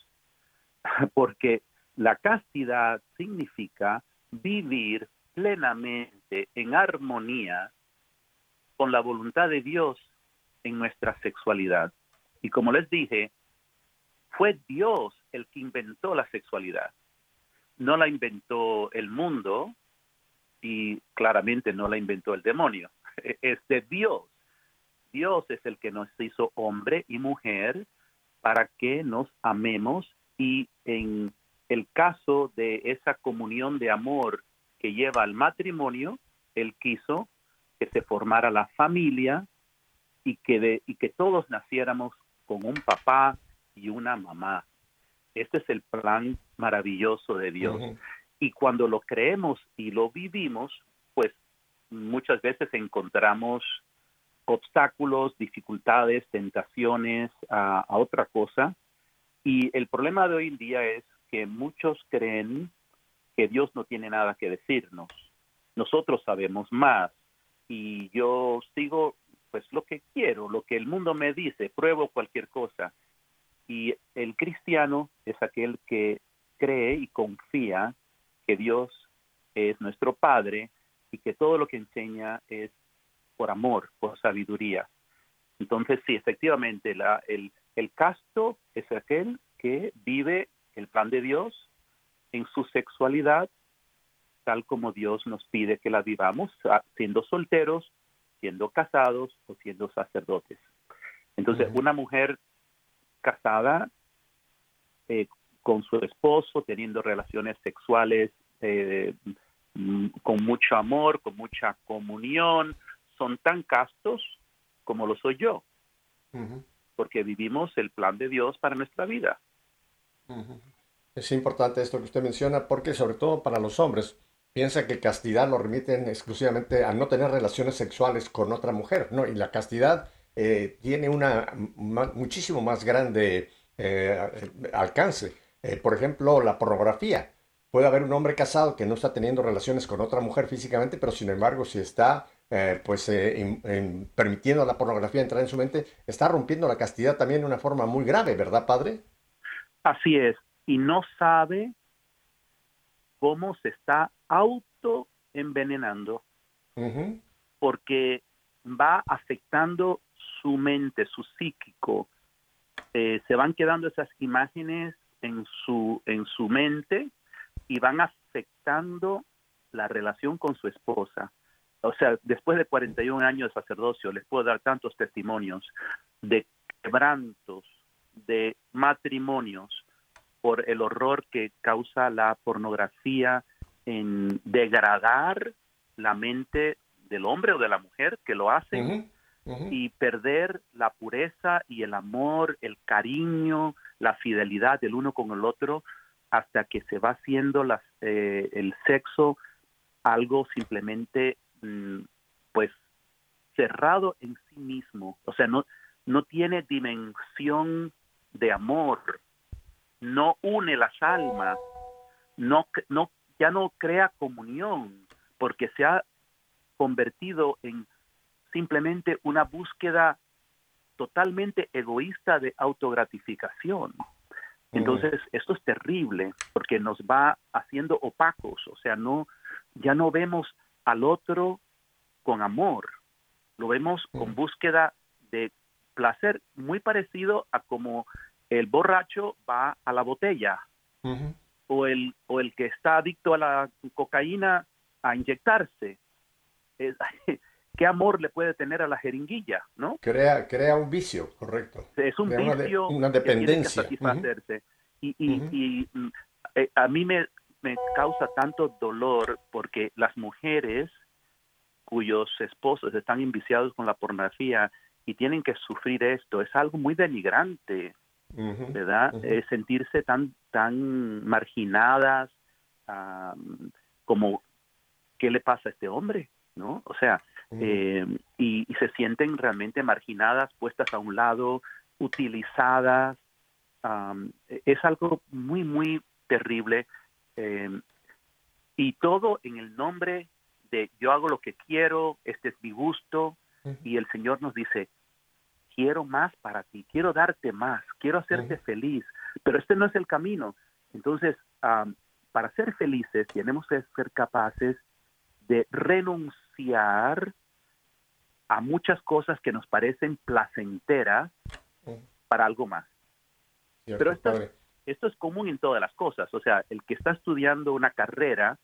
D: Porque la castidad significa vivir plenamente en armonía con la voluntad de Dios en nuestra sexualidad. Y como les dije, fue Dios el que inventó la sexualidad. No la inventó el mundo y claramente no la inventó el demonio. Es de Dios. Dios es el que nos hizo hombre y mujer para que nos amemos y en el caso de esa comunión de amor que lleva al matrimonio, él quiso que se formara la familia y que, y que todos naciéramos con un papá y una mamá. Este es el plan maravilloso de Dios. Y cuando lo creemos y lo vivimos, pues muchas veces encontramos obstáculos, dificultades, tentaciones a, a otra cosa. Y el problema de hoy en día es que muchos creen que Dios no tiene nada que decirnos. Nosotros sabemos más y yo sigo pues lo que quiero, lo que el mundo me dice, pruebo cualquier cosa. Y el cristiano es aquel que cree y confía que Dios es nuestro Padre y que todo lo que enseña es por amor, por sabiduría. Entonces, sí, efectivamente, la, el, el casto es aquel que vive el plan de Dios en su sexualidad, tal como Dios nos pide que la vivamos, siendo solteros, siendo casados o siendo sacerdotes. Entonces, una mujer casada eh, con su esposo, teniendo relaciones sexuales eh, mm, con mucho amor, con mucha comunión, son tan castos como lo soy yo, porque vivimos el plan de Dios para nuestra vida.
C: Es importante esto que usted menciona, porque sobre todo para los hombres, piensa que castidad lo remiten exclusivamente a no tener relaciones sexuales con otra mujer, ¿no? Y la castidad eh, tiene una muchísimo más grande eh, alcance. Eh, por ejemplo, la pornografía. Puede haber un hombre casado que no está teniendo relaciones con otra mujer físicamente, pero sin embargo, si está pues permitiendo a la pornografía entrar en su mente, está rompiendo la castidad también de una forma muy grave, ¿verdad, padre?
D: Así es, y no sabe cómo se está auto envenenando, porque va afectando su mente, su psíquico, eh, se van quedando esas imágenes en su, en su mente y van afectando la relación con su esposa. O sea, después de 41 años de sacerdocio, les puedo dar tantos testimonios de quebrantos, de matrimonios, por el horror que causa la pornografía en degradar la mente del hombre o de la mujer que lo hacen y perder la pureza y el amor, el cariño, la fidelidad del uno con el otro hasta que se va haciendo las, eh, el sexo algo simplemente mm, pues cerrado en sí mismo, o sea, no, no tiene dimensión de amor, no une las almas, no, no, ya no crea comunión, porque se ha convertido en simplemente una búsqueda totalmente egoísta de autogratificación. Entonces, esto es terrible porque nos va haciendo opacos, o sea, no ya no vemos al otro con amor, lo vemos con búsqueda de placer muy parecido a como el borracho va a la botella o el o el que está adicto a la cocaína a inyectarse. qué amor le puede tener a la jeringuilla, ¿no?
C: Crea, crea un vicio, correcto.
D: Es un vicio,
C: una, dependencia.
D: Que satisfacerse. Y, y, eh, a mí me, me causa tanto dolor porque las mujeres cuyos esposos están enviciados con la pornografía y tienen que sufrir esto, es algo muy denigrante, ¿verdad? sentirse tan, tan marginadas, como, ¿qué le pasa a este hombre? ¿No? O sea, eh, y, se sienten realmente marginadas, puestas a un lado, utilizadas. es algo muy, muy terrible. Eh, y todo en el nombre de yo hago lo que quiero, este es mi gusto, y el Señor nos dice, quiero más para ti, quiero darte más, quiero hacerte feliz, pero este no es el camino. Entonces, para ser felices tenemos que ser capaces de renunciar a muchas cosas que nos parecen placenteras para algo más. Pero esto, esto es común en todas las cosas. O sea, el que está estudiando una carrera,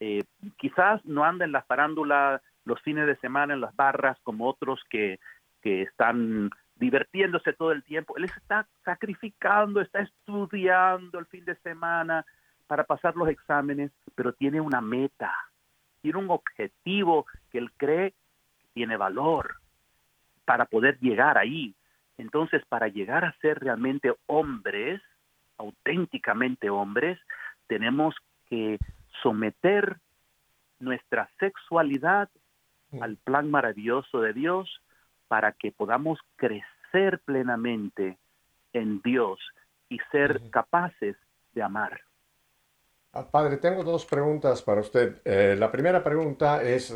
D: eh, quizás no anda en la farándula los fines de semana en las barras como otros que, que están divirtiéndose todo el tiempo. Él está sacrificando, está estudiando el fin de semana para pasar los exámenes, pero tiene una meta, tiene un objetivo que él cree tiene valor para poder llegar ahí. Entonces, para llegar a ser realmente hombres, auténticamente hombres, tenemos que someter nuestra sexualidad al plan maravilloso de Dios para que podamos crecer plenamente en Dios y ser capaces de amar.
C: Ah, padre, tengo dos preguntas para usted. Eh, la primera pregunta es,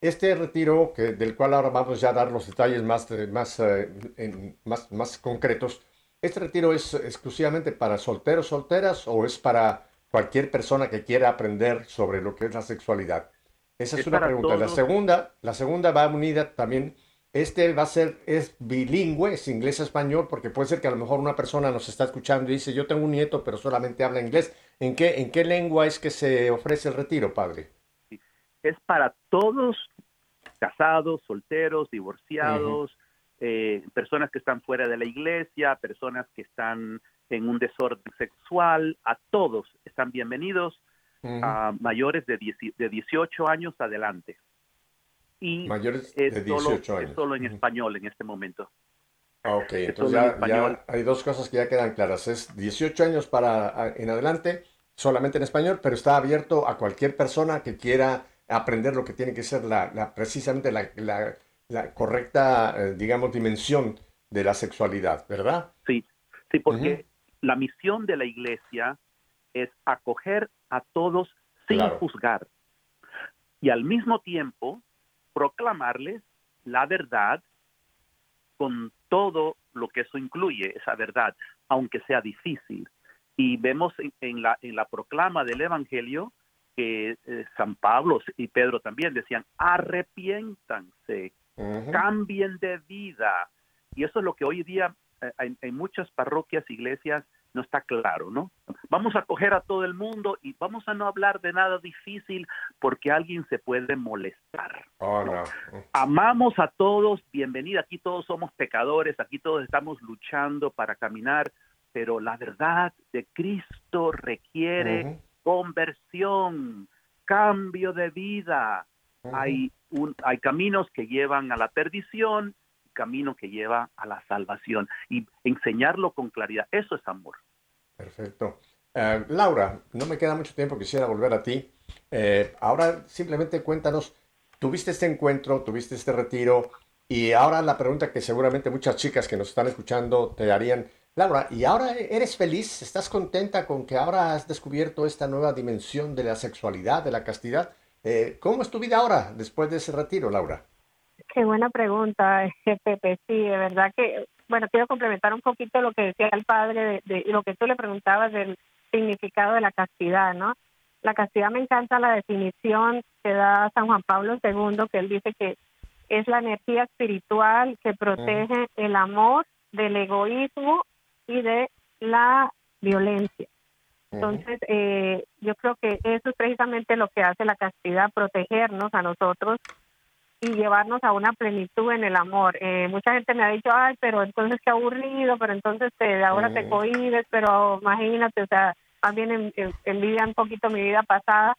C: este retiro, que, del cual ahora vamos ya a dar los detalles más, más, eh, más, más concretos, ¿este retiro es exclusivamente para solteros, solteras o es para cualquier persona que quiera aprender sobre lo que es la sexualidad? Esa es, una pregunta. La segunda, la segunda va unida también. Este va a ser, es bilingüe, es inglés-español, porque puede ser que a lo mejor una persona nos está escuchando y dice, yo tengo un nieto, pero solamente habla inglés. ¿En qué, en qué lengua es que se ofrece el retiro, padre?
D: Es para todos, casados, solteros, divorciados, eh, personas que están fuera de la iglesia, personas que están en un desorden sexual, a todos están bienvenidos a mayores de, de 18 años adelante. Y
C: mayores de 18
D: solo,
C: años.
D: Es solo en español en este momento.
C: Ah, ok, entonces ya, hay dos cosas que ya quedan claras. Es 18 años para en adelante, solamente en español, pero está abierto a cualquier persona que quiera aprender lo que tiene que ser la, precisamente la, la, correcta, eh, digamos, dimensión de la sexualidad, ¿verdad?
D: Sí, sí, porque la misión de la iglesia es acoger a todos sin juzgar y al mismo tiempo proclamarles la verdad con todo lo que eso incluye, esa verdad, aunque sea difícil. Y vemos en, la, en la proclama del Evangelio que eh, San Pablo y Pedro también decían, arrepiéntanse, cambien de vida. Y eso es lo que hoy día eh, en, muchas parroquias, iglesias, no está claro, ¿no? Vamos a coger a todo el mundo y vamos a no hablar de nada difícil porque alguien se puede molestar.
C: Oh,
D: Amamos a todos, bienvenida, aquí todos somos pecadores, aquí todos estamos luchando para caminar, pero la verdad de Cristo requiere conversión, cambio de vida. Hay un, hay caminos que llevan a la perdición camino que lleva a la salvación y enseñarlo con claridad. Eso es amor.
C: Perfecto. Eh, Laura, no me queda mucho tiempo, quisiera volver a ti. Eh, ahora simplemente cuéntanos, tuviste este encuentro, tuviste este retiro y ahora la pregunta que seguramente muchas chicas que nos están escuchando te harían, Laura, ¿y ahora eres feliz? ¿Estás contenta con que ahora has descubierto esta nueva dimensión de la sexualidad, de la castidad? Eh, ¿Cómo es tu vida ahora después de ese retiro, Laura?
E: Qué buena pregunta, Pepe. Sí, de verdad que, bueno, quiero complementar un poquito lo que decía el padre de, lo que tú le preguntabas del significado de la castidad, ¿no? La castidad me encanta la definición que da San Juan Pablo II, que él dice que es la energía espiritual que protege el amor del egoísmo y de la violencia. Entonces, eh, yo creo que eso es precisamente lo que hace la castidad, protegernos a nosotros y llevarnos a una plenitud en el amor. Eh, mucha gente me ha dicho, ay, pero entonces qué aburrido, pero entonces te, ahora te cohibes, pero imagínate, o sea, más bien envidia un poquito mi vida pasada,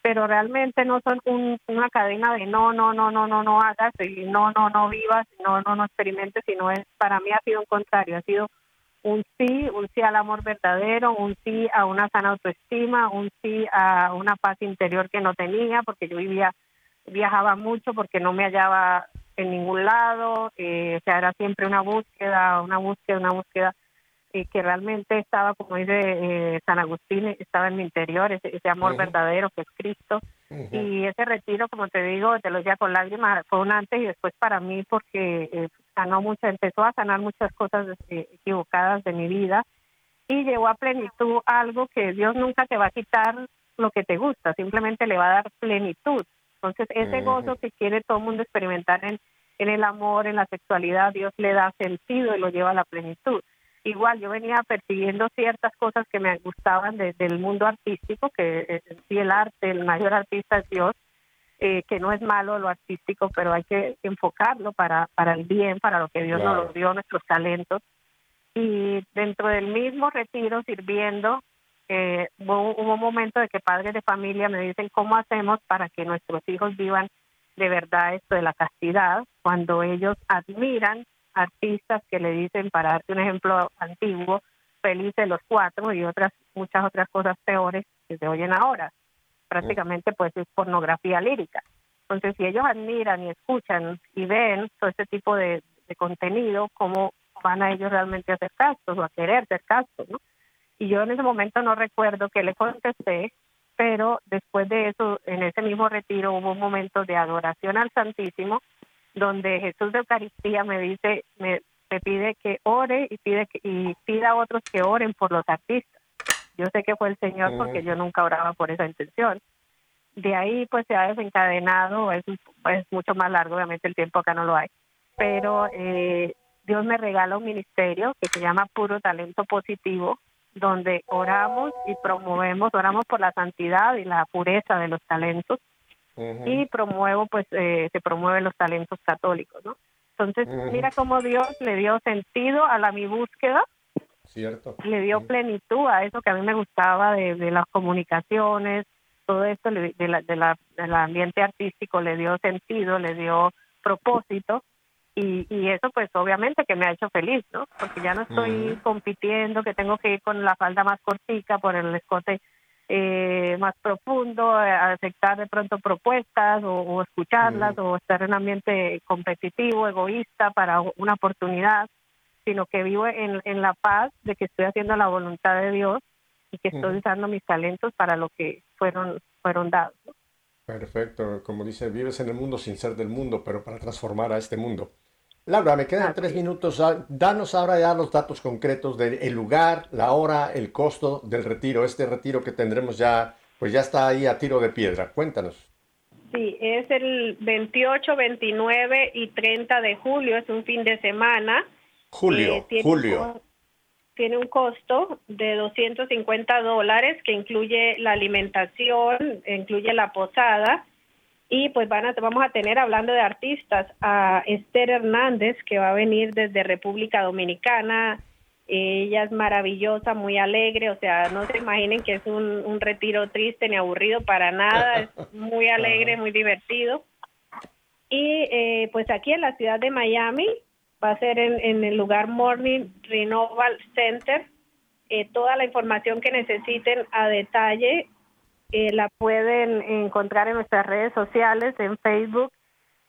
E: pero realmente no son una cadena de no, no, no, no, no, no hagas, y no, no, no vivas, no, no, no experimentes, sino es, para mí ha sido un contrario, ha sido un sí, un sí al amor verdadero, un sí a una sana autoestima, un sí a una paz interior que no tenía, porque yo vivía viajaba mucho porque no me hallaba en ningún lado, eh, o sea, era siempre una búsqueda, una búsqueda, una búsqueda eh, que realmente estaba, como dice eh, San Agustín, estaba en mi interior, ese, amor verdadero que es Cristo. Y ese retiro, como te digo, te lo ya con lágrimas, fue un antes y después para mí porque sanó mucho, empezó a sanar muchas cosas equivocadas de mi vida y llegó a plenitud algo que Dios nunca te va a quitar lo que te gusta, simplemente le va a dar plenitud. Entonces, ese gozo que quiere todo el mundo experimentar en, en el amor, en la sexualidad, Dios le da sentido y lo lleva a la plenitud. Igual, yo venía persiguiendo ciertas cosas que me gustaban desde el mundo artístico, que sí el arte, el mayor artista es Dios, eh, que no es malo lo artístico, pero hay que enfocarlo para, para el bien, para lo que Dios nos dio, nuestros talentos. Y dentro del mismo retiro, sirviendo, eh, hubo, hubo, un momento de que padres de familia me dicen cómo hacemos para que nuestros hijos vivan de verdad esto de la castidad, cuando ellos admiran artistas que le dicen, para darte un ejemplo antiguo, felices los cuatro y otras muchas otras cosas peores que se oyen ahora. Prácticamente pues es pornografía lírica. Entonces si ellos admiran y escuchan y ven todo este tipo de, contenido, ¿cómo van a ellos realmente a hacer castos o a querer ser castos? Y yo en ese momento no recuerdo que le contesté, pero después de eso, en ese mismo retiro hubo un momento de adoración al Santísimo, donde Jesús de Eucaristía me dice, me, pide que ore y pide y pida a otros que oren por los artistas. Yo sé que fue el Señor porque yo nunca oraba por esa intención. De ahí pues se ha desencadenado, es, es mucho más largo, obviamente el tiempo acá no lo hay, pero eh, Dios me regala un ministerio que se llama Puro Talento Positivo, donde oramos y promovemos, oramos por la santidad y la pureza de los talentos y promuevo, pues eh, se promueven los talentos católicos, ¿no? Entonces, mira cómo Dios le dio sentido a la mi búsqueda,
C: Cierto.
E: le dio plenitud a eso que a mí me gustaba de, las comunicaciones, todo esto de la, de la, del ambiente artístico le dio sentido, le dio propósito y, y eso pues obviamente que me ha hecho feliz, ¿no? Porque ya no estoy compitiendo, que tengo que ir con la falda más cortica por el escote eh, más profundo, aceptar de pronto propuestas o, escucharlas o estar en un ambiente competitivo, egoísta para una oportunidad, sino que vivo en, en la paz de que estoy haciendo la voluntad de Dios y que estoy usando mis talentos para lo que fueron, fueron dados.
C: Perfecto, como dice, vives en el mundo sin ser del mundo, pero para transformar a este mundo. Laura, me quedan tres minutos. Danos ahora ya los datos concretos del lugar, la hora, el costo del retiro. Este retiro que tendremos ya, pues ya está ahí a tiro de piedra. Cuéntanos.
E: Sí, es el 28, 29 y 30 de julio, es un fin de semana.
C: Julio, eh, julio.
E: tiene un costo de 250 dólares que incluye la alimentación, incluye la posada y pues van a, vamos a tener, hablando de artistas, a Esther Hernández, que va a venir desde República Dominicana. Ella es maravillosa, muy alegre, o sea, no se imaginen que es un, retiro triste ni aburrido para nada, es muy alegre, muy divertido. Y eh, pues aquí en la ciudad de Miami va a ser en, el lugar Morning Renewal Center. Eh, toda la información que necesiten a detalle eh, la pueden encontrar en nuestras redes sociales, en Facebook,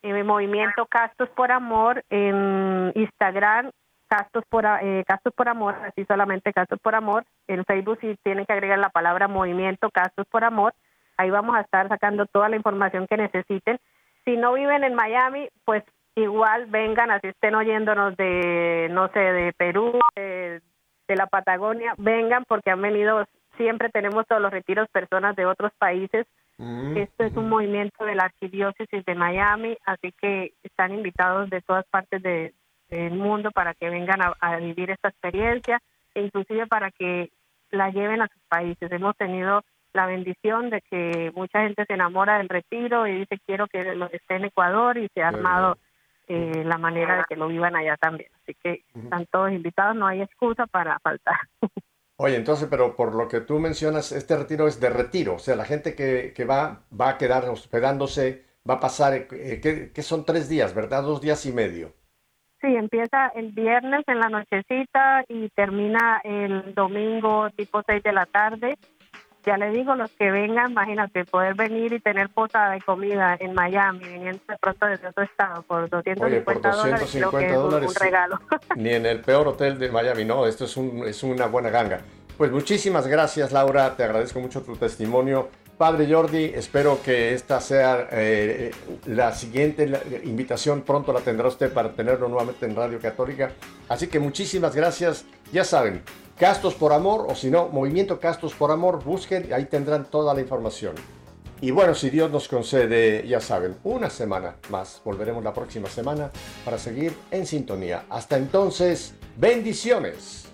E: en Movimiento Castos por Amor, en Instagram, Castos por, eh, Castos por Amor, así solamente Castos por Amor. En Facebook si tienen que agregar la palabra Movimiento Castos por Amor. Ahí vamos a estar sacando toda la información que necesiten. Si no viven en Miami, pues igual vengan, así estén oyéndonos de, no sé, de Perú, de, de la Patagonia, vengan porque han venido siempre tenemos todos los retiros personas de otros países. Mm, Esto es un movimiento de la Arquidiócesis de Miami, así que están invitados de todas partes del mundo para que vengan a, vivir esta experiencia e inclusive para que la lleven a sus países. Hemos tenido la bendición de que mucha gente se enamora del retiro y dice quiero que lo esté en Ecuador y se ha armado eh, la manera de que lo vivan allá también. Así que están todos invitados, no hay excusa para faltar.
C: Oye, entonces, pero por lo que tú mencionas, este retiro es de retiro, o sea, la gente que, que va, va a quedar hospedándose, va a pasar, eh, que, son tres días, ¿verdad? Dos días y medio.
E: Sí, empieza el viernes en la nochecita y termina el domingo tipo seis de la tarde ya le digo, los que vengan, imagínate, poder venir y tener posada de comida en Miami, viniendo de pronto desde otro estado por 250, dólares, creo que es un, regalo.
C: Ni en el peor hotel de Miami, no, esto es, un, es una buena ganga. Pues muchísimas gracias, Laura, te agradezco mucho tu testimonio. Padre Jordi, espero que esta sea eh, la siguiente invitación. Pronto la tendrá usted para tenerlo nuevamente en Radio Católica. Así que muchísimas gracias. Ya saben, Castos por Amor o si no, Movimiento Castos por Amor, busquen, y ahí tendrán toda la información. Y bueno, si Dios nos concede, ya saben, una semana más, volveremos la próxima semana para seguir en sintonía. Hasta entonces, bendiciones.